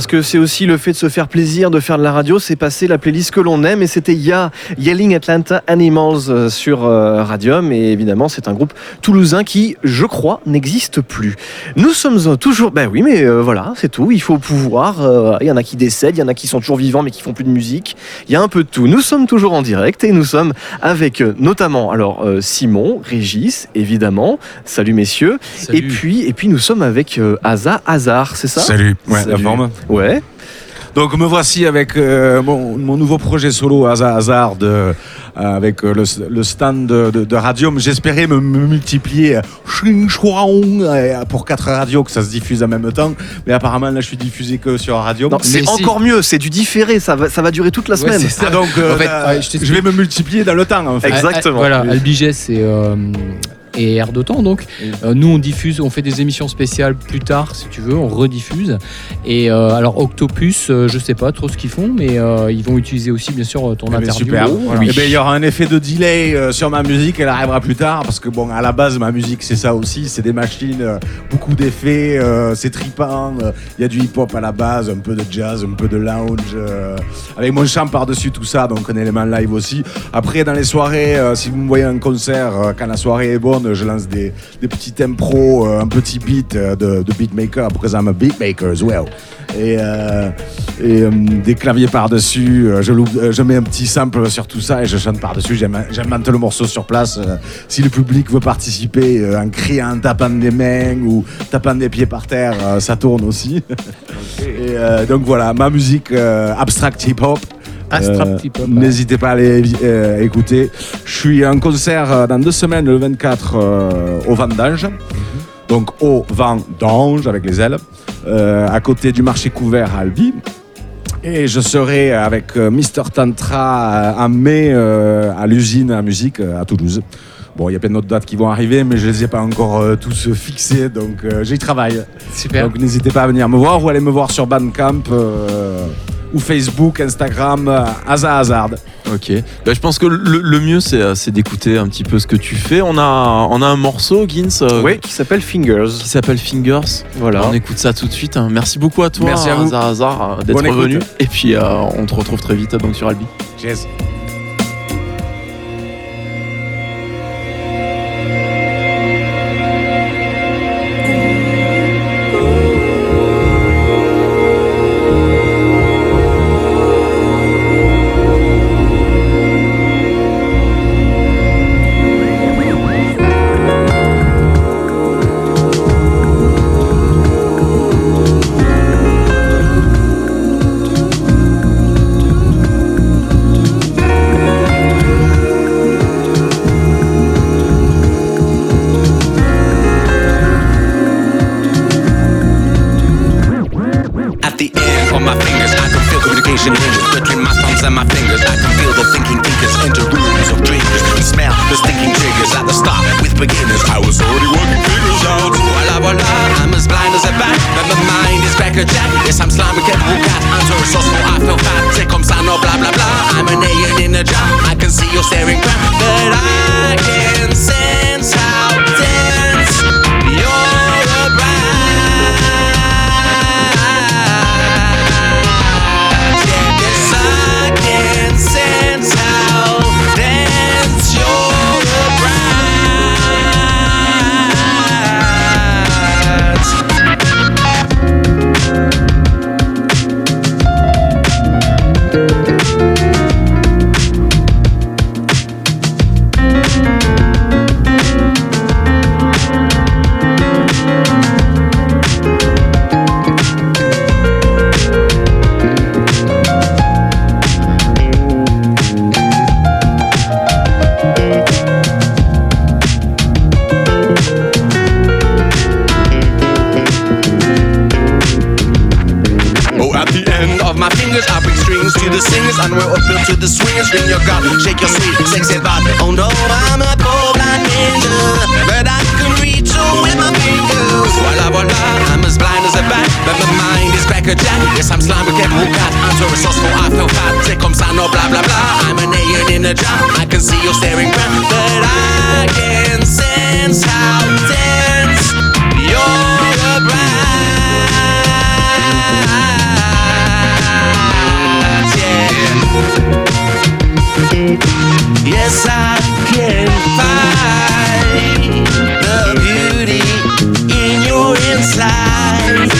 parce que c'est aussi le fait de se faire plaisir, de faire de la radio, c'est passer la playlist que l'on aime et c'était Ya Yelling Atlanta Animals euh, sur euh, Radium et évidemment c'est un groupe toulousain qui, je crois, n'existe plus. Nous sommes toujours, ben oui, mais euh, voilà, c'est tout. Il faut pouvoir. euh, Il y en a qui décèdent, il y en a qui sont toujours vivants mais qui font plus de musique. Il y a un peu de tout. Nous sommes toujours en direct et nous sommes avec euh, notamment alors euh, Simon, Régis, évidemment. Salut messieurs. Et puis et puis nous sommes avec euh, Asa Hazard, c'est ça? Salut, ouais, la Salut. forme. Ouais. Donc me voici avec euh, mon, mon nouveau projet solo Hazard, euh, avec euh, le, le stand de, de, de Radium. J'espérais me, me multiplier euh, pour quatre radios que ça se diffuse en même temps, mais apparemment là je suis diffusé que sur Radium. C'est si. encore mieux. C'est du différé. Ça va ça va durer toute la Ouais, semaine. c'est ça. Ah, donc euh, En fait, ouais, je vais me multiplier dans le temps en fait. Ex- Exactement. Ah, Voilà, Albiges et, euh, et Air d'Otan. Donc, Euh, nous, on diffuse, on fait des émissions spéciales plus tard, si tu veux, on rediffuse. Et euh, alors, Octopus, euh, je sais pas trop ce qu'ils font, mais euh, ils vont utiliser aussi, bien sûr, ton Eh ben, interview. super. Voilà. Eh ben, il y aura un effet de delay sur ma musique, elle arrivera plus tard parce que bon, à la base, ma musique c'est ça aussi, c'est des machines, beaucoup d'effets, c'est tripant. Il y a du hip-hop à la base, un peu de jazz, un peu de lounge, avec mon chant par-dessus tout ça, donc un élément live aussi. Après, dans les soirées, si vous me voyez en concert, quand la soirée est bonne, je lance des, des petits impros, euh, un petit beat euh, de, de beatmaker, because I'm a beatmaker as well. Et, euh, et euh, des claviers par-dessus, je, mets un petit sample sur tout ça et je chante par-dessus, J'aime- j'invente le morceau sur place. si le public veut participer en criant, en tapant des mains ou tapant des pieds par terre, ça tourne aussi. et donc voilà, ma musique abstract hip-hop. Euh. N'hésitez pas à aller euh, écouter. Je suis en concert euh, dans deux semaines, le 24 euh, au Vendange. Donc au Vendange avec les ailes, à côté du marché couvert à Albi. Et je serai avec Mister Tantra en mai à l'usine à musique à Toulouse. Bon, il y a plein d'autres dates qui vont arriver, mais je les ai pas encore euh, tous fixés, donc euh, j'y travaille. Super. Donc n'hésitez pas à venir me voir ou aller me voir sur Bandcamp euh, ou Facebook, Instagram, euh, Hazard Hazard. Ok. Bah, je pense que le, le mieux, c'est euh, c'est d'écouter un petit peu ce que tu fais. On a, on a un morceau, Gins, euh, Oui, qui s'appelle Fingers. qui s'appelle Fingers. Voilà. On écoute ça tout de suite. hein. Merci beaucoup à toi, Merci à Hazard, euh, d'être écoute. revenu. Et puis, euh, on te retrouve très vite donc sur Albi. Cheers. The end of my fingers, I can feel communication hinges between my thumbs and my fingers. I can feel the thinking thinkers enter rooms of dreamers and smell the stinking triggers. At the start, with beginners, I was already working figures out. Voila, voila, I'm as blind as a bat, but my mind is back a jack. The singers, and we're appeal to the swingers. Ring your gut, shake your sweet, sexy body. Oh no, I'm a poor blind ninja, but I can reach you with my fingers. Voila, voila, I'm as blind as a bat, but my mind is back a jack. Yes, I'm slimy, get cat. I'm so resourceful, I feel fat. C'est comme ça, no blah blah blah. I'm an alien in a jar. I can see you but Yes, I can find the beauty in your inside.